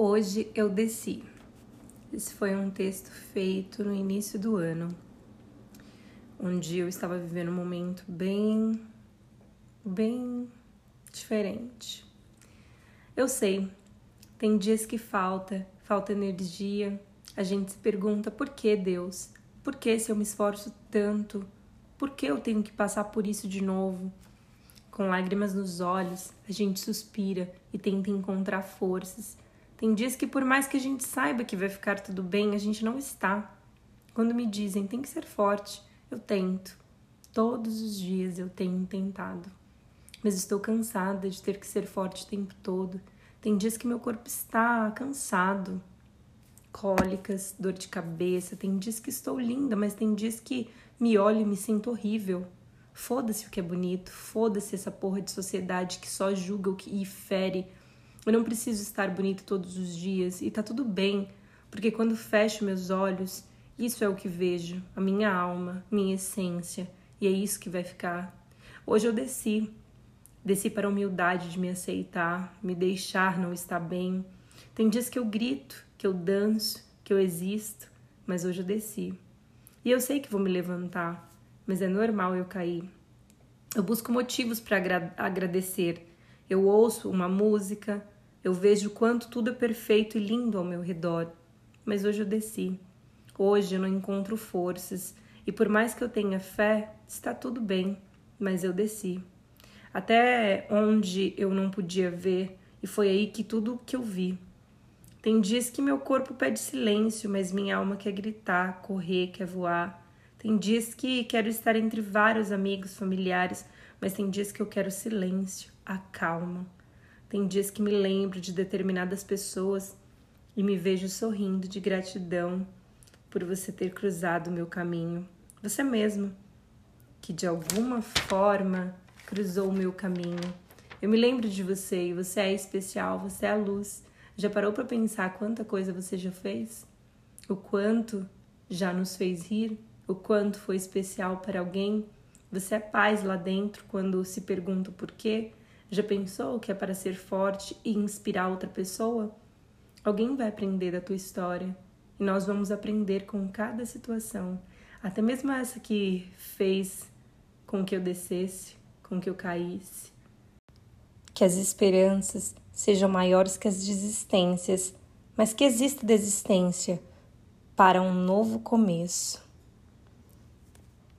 Hoje eu desci. Esse foi um texto feito no início do ano, onde eu estava vivendo um momento bem, bem diferente. Eu sei, tem dias que falta, falta energia. A gente se pergunta por que Deus? Por que se eu me esforço tanto? Por que eu tenho que passar por isso de novo? Com lágrimas nos olhos, a gente suspira e tenta encontrar forças tem dias que, por mais que a gente saiba que vai ficar tudo bem, a gente não está. Quando me dizem tem que ser forte, eu tento. Todos os dias eu tenho tentado. Mas estou cansada de ter que ser forte o tempo todo. Tem dias que meu corpo está cansado, cólicas, dor de cabeça. Tem dias que estou linda, mas tem dias que me olho e me sinto horrível. Foda-se o que é bonito, foda-se essa porra de sociedade que só julga o que e fere eu não preciso estar bonita todos os dias e tá tudo bem, porque quando fecho meus olhos, isso é o que vejo, a minha alma, minha essência, e é isso que vai ficar. Hoje eu desci, desci para a humildade de me aceitar, me deixar não estar bem. Tem dias que eu grito, que eu danço, que eu existo, mas hoje eu desci. E eu sei que vou me levantar, mas é normal eu cair. Eu busco motivos para agra agradecer. Eu ouço uma música, eu vejo quanto tudo é perfeito e lindo ao meu redor, mas hoje eu desci. Hoje eu não encontro forças e por mais que eu tenha fé, está tudo bem, mas eu desci. Até onde eu não podia ver e foi aí que tudo que eu vi. Tem dias que meu corpo pede silêncio, mas minha alma quer gritar, correr, quer voar. Tem dias que quero estar entre vários amigos, familiares, mas tem dias que eu quero silêncio, a calma. Tem dias que me lembro de determinadas pessoas e me vejo sorrindo de gratidão por você ter cruzado o meu caminho. Você mesmo, que de alguma forma cruzou o meu caminho. Eu me lembro de você e você é especial, você é a luz. Já parou para pensar quanta coisa você já fez? O quanto já nos fez rir? O quanto foi especial para alguém? Você é paz lá dentro quando se pergunta o porquê? Já pensou que é para ser forte e inspirar outra pessoa? Alguém vai aprender da tua história e nós vamos aprender com cada situação, até mesmo essa que fez com que eu descesse, com que eu caísse. Que as esperanças sejam maiores que as desistências, mas que exista desistência para um novo começo.